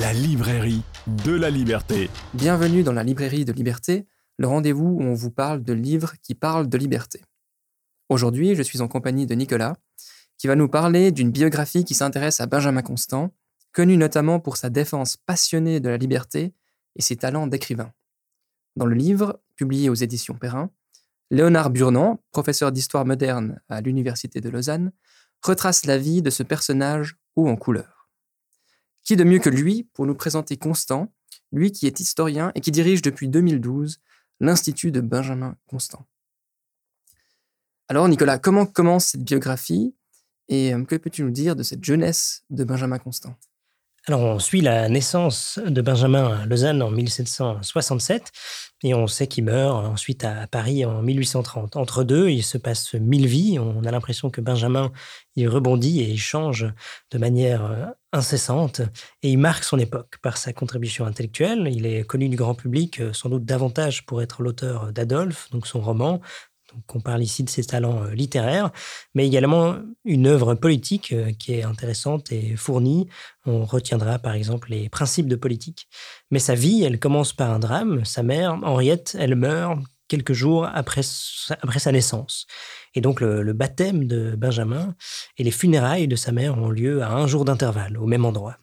La librairie de la liberté. Bienvenue dans la librairie de liberté, le rendez-vous où on vous parle de livres qui parlent de liberté. Aujourd'hui, je suis en compagnie de Nicolas, qui va nous parler d'une biographie qui s'intéresse à Benjamin Constant, connu notamment pour sa défense passionnée de la liberté et ses talents d'écrivain. Dans le livre, publié aux éditions Perrin, Léonard Burnand, professeur d'histoire moderne à l'Université de Lausanne, retrace la vie de ce personnage haut en couleur. Qui de mieux que lui pour nous présenter Constant, lui qui est historien et qui dirige depuis 2012 l'Institut de Benjamin Constant. Alors Nicolas, comment commence cette biographie et euh, que peux-tu nous dire de cette jeunesse de Benjamin Constant? Alors, on suit la naissance de Benjamin à Lausanne en 1767 et on sait qu'il meurt ensuite à Paris en 1830. Entre deux, il se passe mille vies. On a l'impression que Benjamin, il rebondit et il change de manière euh, incessante et il marque son époque par sa contribution intellectuelle. Il est connu du grand public euh, sans doute davantage pour être l'auteur d'Adolphe, donc son roman, on parle ici de ses talents euh, littéraires, mais également une œuvre politique euh, qui est intéressante et fournie. On retiendra par exemple les principes de politique. Mais sa vie, elle commence par un drame. Sa mère, Henriette, elle meurt quelques jours après sa, après sa naissance. Et donc le, baptême de Benjamin et les funérailles de sa mère ont lieu à un jour d'intervalle, au même endroit.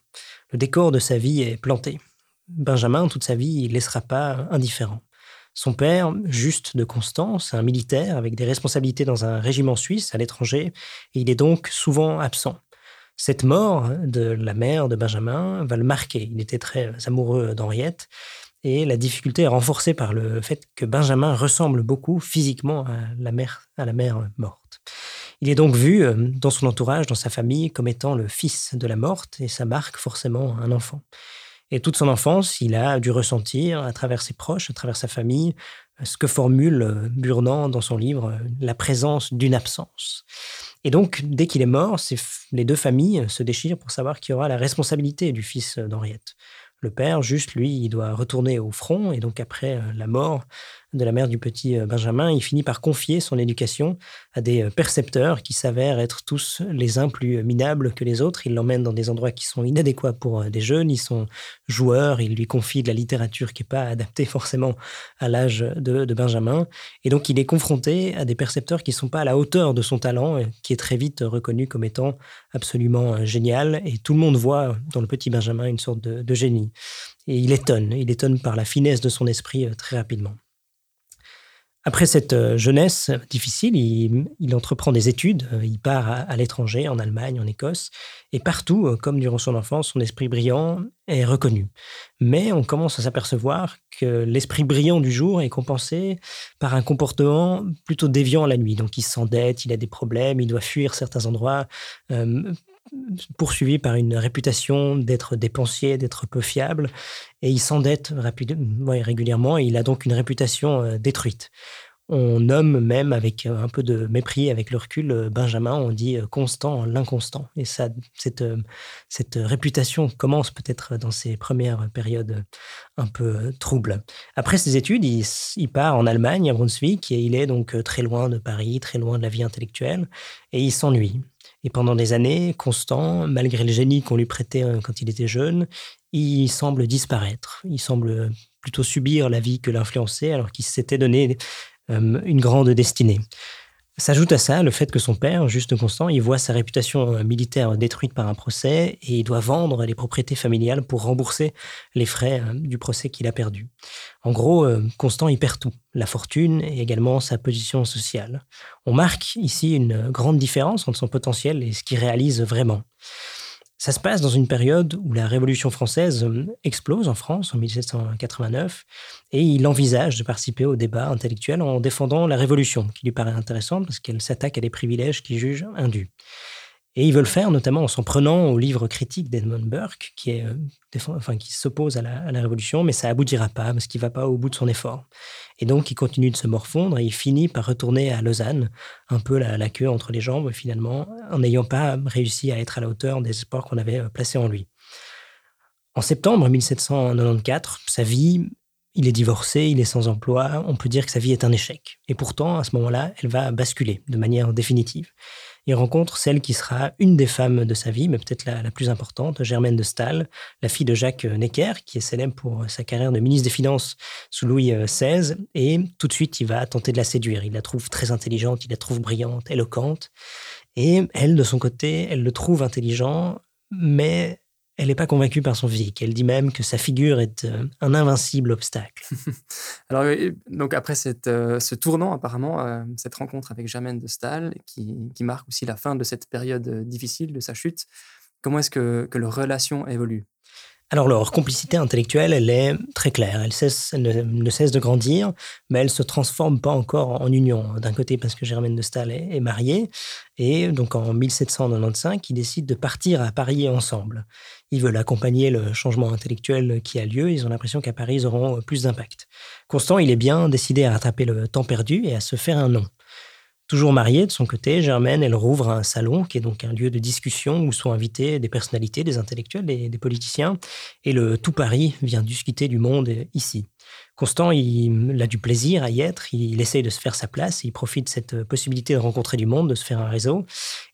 Le décor de sa vie est planté. Benjamin, toute sa vie, il ne laissera pas indifférent. Son père, Juste de Constance, un militaire avec des responsabilités dans un régiment suisse à l'étranger, il est donc souvent absent. Cette mort de la mère de Benjamin va le marquer. Il était très amoureux d'Henriette, et la difficulté est renforcée par le fait que Benjamin ressemble beaucoup physiquement à la mère, à la mère morte. Il est donc vu euh, dans son entourage, dans sa famille, comme étant le fils de la morte, et ça marque forcément un enfant. Et toute son enfance, il a dû ressentir à travers ses proches, à travers sa famille, ce que formule euh, Burnand dans son livre, euh, la présence d'une absence. Et donc, dès qu'il est mort, les deux familles se déchirent pour savoir qui aura la responsabilité du fils d'Henriette. Le père, juste lui, il doit retourner au front, et donc après euh, la mort de la mère du petit euh, Benjamin, il finit par confier son éducation à des euh, percepteurs qui s'avèrent être tous les uns plus minables que les autres. Il l'emmène dans des endroits qui sont inadéquats pour euh, des jeunes. Ils sont joueurs. Il lui confie de la littérature qui n'est pas adaptée forcément à l'âge de, Benjamin. Et donc, il est confronté à des percepteurs qui ne sont pas à la hauteur de son talent, qui est très vite reconnu comme étant absolument génial. Et tout le monde voit dans le petit Benjamin une sorte de génie. Et il étonne. Il étonne par la finesse de son esprit très rapidement. Après cette euh, jeunesse difficile, il, entreprend des études. Euh, il part à, l'étranger, en Allemagne, en Écosse. Et partout, euh, comme durant son enfance, son esprit brillant est reconnu. Mais on commence à s'apercevoir que l'esprit brillant du jour est compensé par un comportement plutôt déviant la nuit. Donc il s'endette, il a des problèmes, il doit fuir certains endroits poursuivi par une réputation d'être dépensier, d'être peu fiable, et il s'endette régulièrement, et il a donc une réputation euh, détruite. On nomme même avec euh, un peu de mépris, avec le recul, euh, Benjamin, on dit constant, l'inconstant. Et ça, cette, cette réputation commence peut-être dans ses premières périodes un peu troubles. Après ses études, il, part en Allemagne, à Brunswick, et il est donc très loin de Paris, très loin de la vie intellectuelle, et il s'ennuie. Et pendant des années, Constant, malgré le génie qu'on lui prêtait euh, quand il était jeune, il semble disparaître. Il semble plutôt subir la vie que l'influençait alors qu'il s'était donné euh, une grande destinée. S'ajoute à ça le fait que son père, Juste Constant, il voit sa réputation euh, militaire détruite par un procès et il doit vendre les propriétés familiales pour rembourser les frais euh, du procès qu'il a perdu. En gros, euh, Constant y perd tout, la fortune et également sa position sociale. On marque ici une grande différence entre son potentiel et ce qu'il réalise vraiment. Ça se passe dans une période où la Révolution française euh, explose en France en 1789 et il envisage de participer au débat intellectuel en défendant la Révolution, qui lui paraît intéressante parce qu'elle s'attaque à des privilèges qu'il juge indus. Et il veut le faire notamment en s'en prenant au livre critique d'Edmund Burke, qui, euh, s'oppose à la, Révolution, mais ça aboutira pas parce qu'il va pas au bout de son effort. Et donc, il continue de se morfondre et il finit par retourner à Lausanne, un peu la, queue entre les jambes finalement, en n'ayant pas réussi à être à la hauteur des espoirs qu'on avait euh, placés en lui. En septembre 1794, sa vie, il est divorcé, il est sans emploi, on peut dire que sa vie est un échec. Et pourtant, à ce moment-là, elle va basculer de manière définitive. Il rencontre celle qui sera une des femmes de sa vie, mais peut-être la, plus importante, Germaine de Staël, la fille de Jacques Necker, qui est célèbre pour sa carrière de ministre des Finances sous Louis XVI. Et tout de suite, il va tenter de la séduire. Il la trouve très intelligente, il la trouve brillante, éloquente. Et elle, de son côté, elle le trouve intelligent, mais elle n'est pas convaincue par son physique. Elle dit même que sa figure est euh, un invincible obstacle. Alors, euh, donc après cette, euh, ce tournant, apparemment, cette rencontre avec Germaine de Staël, qui, marque aussi la fin de cette période difficile de sa chute, comment est-ce que, que leur relation évolue? Alors leur complicité intellectuelle, elle est très claire. Elle, ne, cesse de grandir, mais elle se transforme pas encore en union. D'un côté parce que Germaine de Staël est, est, mariée, et donc en 1795, ils décident de partir à Paris ensemble. Ils veulent accompagner le changement intellectuel qui a lieu. Ils ont l'impression qu'à Paris, ils auront plus d'impact. Constant, il est bien décidé à rattraper le temps perdu et à se faire un nom. Toujours mariée de son côté, Germaine, elle rouvre un salon qui est donc un lieu de discussion où sont invités des personnalités, des intellectuels, des, des politiciens. Et le tout Paris vient discuter du monde ici. Constant, il, a du plaisir à y être, il, essaye de se faire sa place, il profite de cette possibilité de rencontrer du monde, de se faire un réseau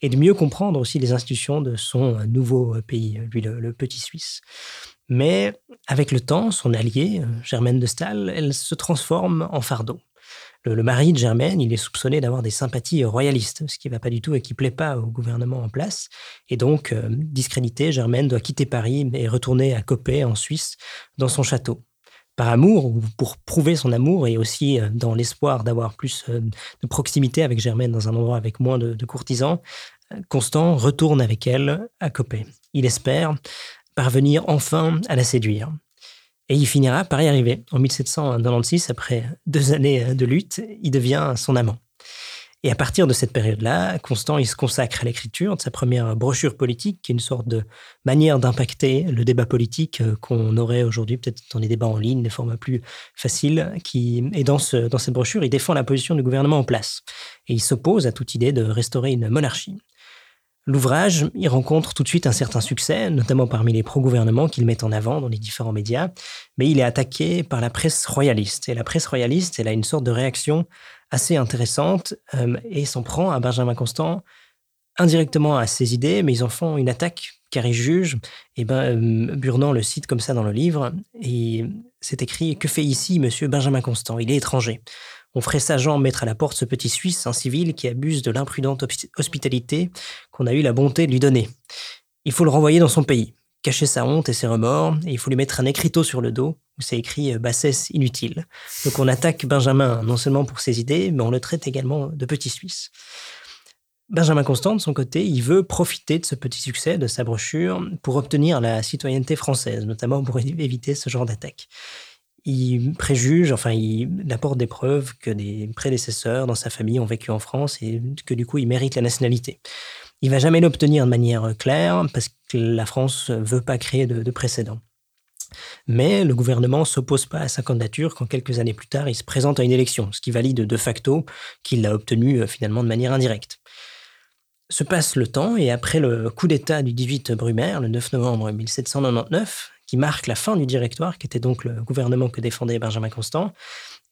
et de mieux comprendre aussi les institutions de son nouveau pays, lui le, le petit Suisse. Mais avec le temps, son allié, Germaine de Staël, elle se transforme en fardeau le, mari de Germaine, il est soupçonné d'avoir des sympathies royalistes, ce qui ne va pas du tout et qui ne plaît pas au gouvernement en place. Et donc, euh, discrédité, Germaine doit quitter Paris et retourner à Coppet, en Suisse, dans son château. Par amour, ou pour prouver son amour, et aussi euh, dans l'espoir d'avoir plus euh, de proximité avec Germaine dans un endroit avec moins de, de courtisans, Constant retourne avec elle à Coppet. Il espère parvenir enfin à la séduire. Et il finira par y arriver. En 1796, après deux années de lutte, il devient son amant. Et à partir de cette période-là, Constant, il se consacre à l'écriture de sa première brochure politique, qui est une sorte de manière d'impacter le débat politique euh, qu'on aurait aujourd'hui, peut-être dans les débats en ligne, des formats plus faciles. Qui... Et dans, ce, dans cette brochure, il défend la position du gouvernement en place. Et il s'oppose à toute idée de restaurer une monarchie. L'ouvrage, il rencontre tout de suite un certain succès, notamment parmi les pro-gouvernements qu'il met en avant dans les différents médias, mais il est attaqué par la presse royaliste. Et la presse royaliste, elle a une sorte de réaction assez intéressante euh, et s'en prend à Benjamin Constant indirectement à ses idées, mais ils en font une attaque car ils jugent. Et ben, euh, Burnand le cite comme ça dans le livre, et c'est écrit Que fait ici monsieur Benjamin Constant? Il est étranger. On ferait sagement mettre à la porte ce petit Suisse, un civil qui abuse de l'imprudente hospitalité qu'on a eu la bonté de lui donner. Il faut le renvoyer dans son pays, cacher sa honte et ses remords, et il faut lui mettre un écriteau sur le dos où c'est écrit euh, bassesse inutile. Donc on attaque Benjamin non seulement pour ses idées, mais on le traite également de petit Suisse. Benjamin Constant, de son côté, il veut profiter de ce petit succès de sa brochure pour obtenir la citoyenneté française, notamment pour éviter ce genre d'attaque il préjuge, enfin, il apporte des preuves que des prédécesseurs dans sa famille ont vécu en France et que du coup, il mérite la nationalité. Il va jamais l'obtenir de manière claire parce que la France veut pas créer de, précédent. Mais le gouvernement s'oppose pas à sa candidature quand quelques années plus tard, il se présente à une élection, ce qui valide de facto qu'il l'a obtenu euh, finalement de manière indirecte. Se passe le temps et après le coup d'État du 18 Brumaire, le 9 novembre 1799, qui marque la fin du directoire, qui était donc le gouvernement que défendait Benjamin Constant.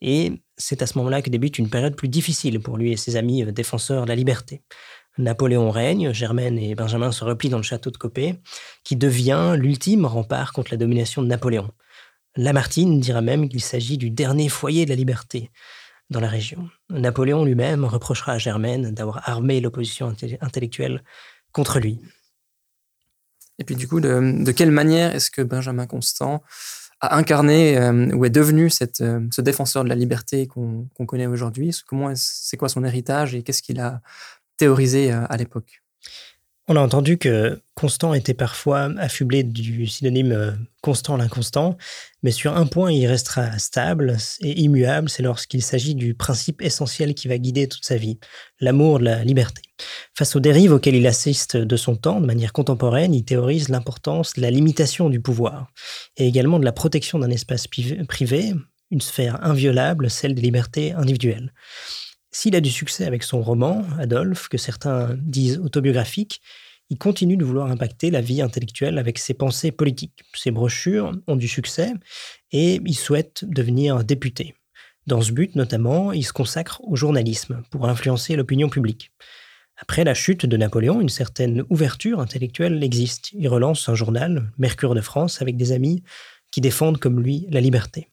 Et c'est à ce moment-là que débute une période plus difficile pour lui et ses amis euh, défenseurs de la liberté. Napoléon règne, Germaine et Benjamin se replient dans le château de Copé, qui devient l'ultime rempart contre la domination de Napoléon. Lamartine dira même qu'il s'agit du dernier foyer de la liberté dans la région. Napoléon lui-même reprochera à Germaine d'avoir armé l'opposition intellectuelle contre lui. Et puis du coup, de, quelle manière est-ce que Benjamin Constant a incarné euh, ou est devenu euh, ce défenseur de la liberté qu'on connaît aujourd'hui? Comment c'est quoi son héritage et qu'est-ce qu'il a théorisé euh, à l'époque? On a entendu que Constant était parfois affublé du synonyme euh, constant l'inconstant, mais sur un point il restera stable et immuable, c'est lorsqu'il s'agit du principe essentiel qui va guider toute sa vie, l'amour de la liberté. Face aux dérives auxquelles il assiste de son temps, de manière contemporaine, il théorise l'importance de la limitation du pouvoir, et également de la protection d'un espace privé, une sphère inviolable, celle des libertés individuelles. S'il a du succès avec son roman, Adolphe, que certains disent autobiographique, il continue de vouloir impacter la vie intellectuelle avec ses pensées politiques. Ses brochures ont du succès et il souhaite devenir député. Dans ce but, notamment, il se consacre au journalisme pour influencer l'opinion publique. Après la chute de Napoléon, une certaine ouverture intellectuelle existe. Il relance un journal, Mercure de France, avec des amis qui défendent comme lui la liberté.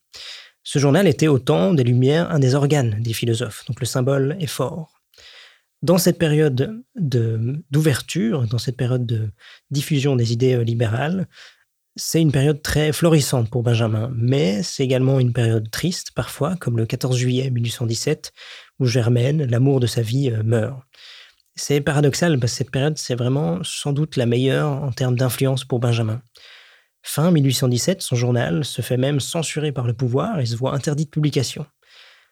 Ce journal était au temps des Lumières un des organes des philosophes, donc le symbole est fort. Dans cette période d'ouverture, dans cette période de diffusion des idées euh, libérales, c'est une période très florissante pour Benjamin, mais c'est également une période triste parfois, comme le 14 juillet 1817, où Germaine, l'amour de sa vie, euh, meurt. C'est paradoxal parce que cette période, c'est vraiment sans doute la meilleure en termes d'influence pour Benjamin. Fin 1817, son journal se fait même censurer par le pouvoir et se voit interdit de publication.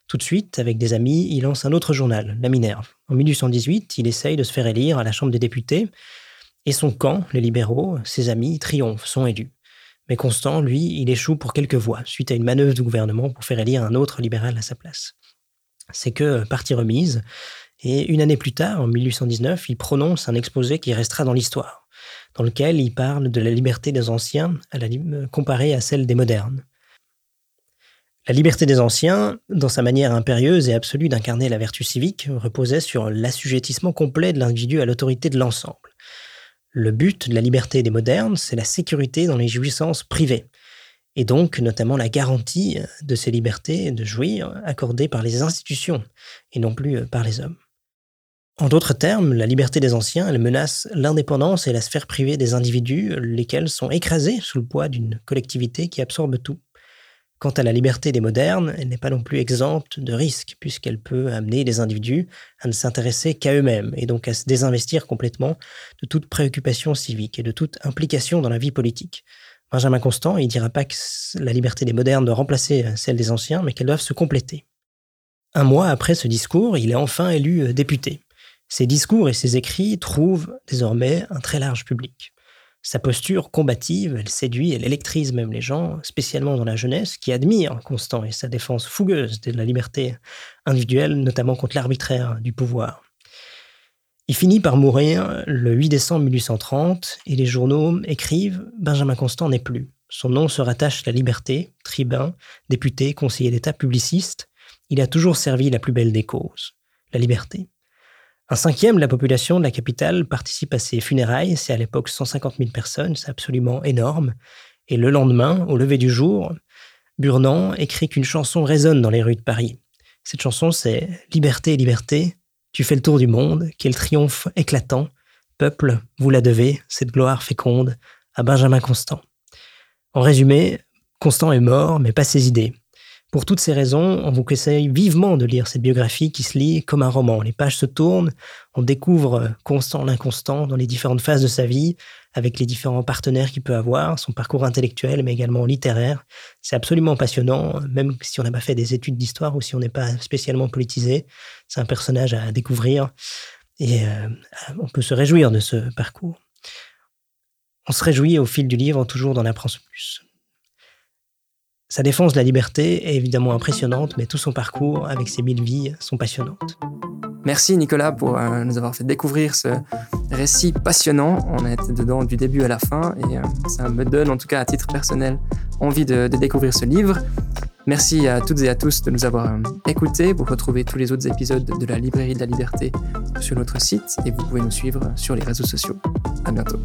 Tout de suite, avec des amis, il lance un autre journal, La Minerve. En 1818, il essaye de se faire élire à la Chambre des députés, et son camp, les libéraux, ses amis, triomphent, sont élus. Mais Constant, lui, il échoue pour quelques voix, suite à une manœuvre du gouvernement pour faire élire un autre libéral à sa place. C'est que partie remise, et une année plus tard, en 1819, il prononce un exposé qui restera dans l'histoire, dans lequel il parle de la liberté des anciens comparée à celle des modernes. La liberté des anciens, dans sa manière impérieuse et absolue d'incarner la vertu civique, reposait sur l'assujettissement complet de l'individu à l'autorité de l'ensemble. Le but de la liberté des modernes, c'est la sécurité dans les jouissances privées, et donc notamment la garantie de ces libertés de jouir accordées par les institutions et non plus par les hommes. En d'autres termes, la liberté des anciens, elle menace l'indépendance et la sphère privée des individus, lesquels sont écrasés sous le poids d'une collectivité qui absorbe tout. Quant à la liberté des modernes, elle n'est pas non plus exempte de risques, puisqu'elle peut amener les individus à ne s'intéresser qu'à eux-mêmes, et donc à se désinvestir complètement de toute préoccupation civique et de toute implication dans la vie politique. Benjamin Constant, il dira pas que la liberté des modernes doit remplacer celle des anciens, mais qu'elles doivent se compléter. Un mois après ce discours, il est enfin élu euh, député. Ses discours et ses écrits trouvent désormais un très large public. Sa posture combative, elle séduit, elle électrise même les gens, spécialement dans la jeunesse, qui admire Constant et sa défense fougueuse de la liberté individuelle, notamment contre l'arbitraire du pouvoir. Il finit par mourir le 8 décembre 1830 et les journaux écrivent Benjamin Constant n'est plus. Son nom se rattache à la liberté, tribun, député, conseiller d'État, publiciste. Il a toujours servi la plus belle des causes, la liberté. Un cinquième de la population de la capitale participe à ses funérailles. C'est à l'époque 150 000 personnes, c'est absolument énorme. Et le lendemain, au lever du jour, Burnand écrit qu'une chanson résonne dans les rues de Paris. Cette chanson, c'est Liberté, liberté, tu fais le tour du monde, quel triomphe éclatant. Peuple, vous la devez, cette gloire féconde, à Benjamin Constant. En résumé, Constant est mort, mais pas ses idées. Pour toutes ces raisons, on vous conseille vivement de lire cette biographie qui se lit comme un roman. Les pages se tournent, on découvre Constant l'inconstant dans les différentes phases de sa vie, avec les différents partenaires qu'il peut avoir, son parcours intellectuel, mais également littéraire. C'est absolument passionnant, même si on n'a pas fait des études d'histoire ou si on n'est pas spécialement politisé. C'est un personnage à découvrir et euh, on peut se réjouir de ce parcours. On se réjouit au fil du livre, toujours d'en apprendre plus. Sa défense de la liberté est évidemment impressionnante, mais tout son parcours avec ses mille vies sont passionnantes. Merci Nicolas pour euh, nous avoir fait découvrir ce récit passionnant. On a été dedans du début à la fin et euh, ça me donne en tout cas à titre personnel envie de, découvrir ce livre. Merci à toutes et à tous de nous avoir euh, écoutés. Vous retrouvez tous les autres épisodes de la Librairie de la Liberté sur notre site et vous pouvez nous suivre sur les réseaux sociaux. À bientôt.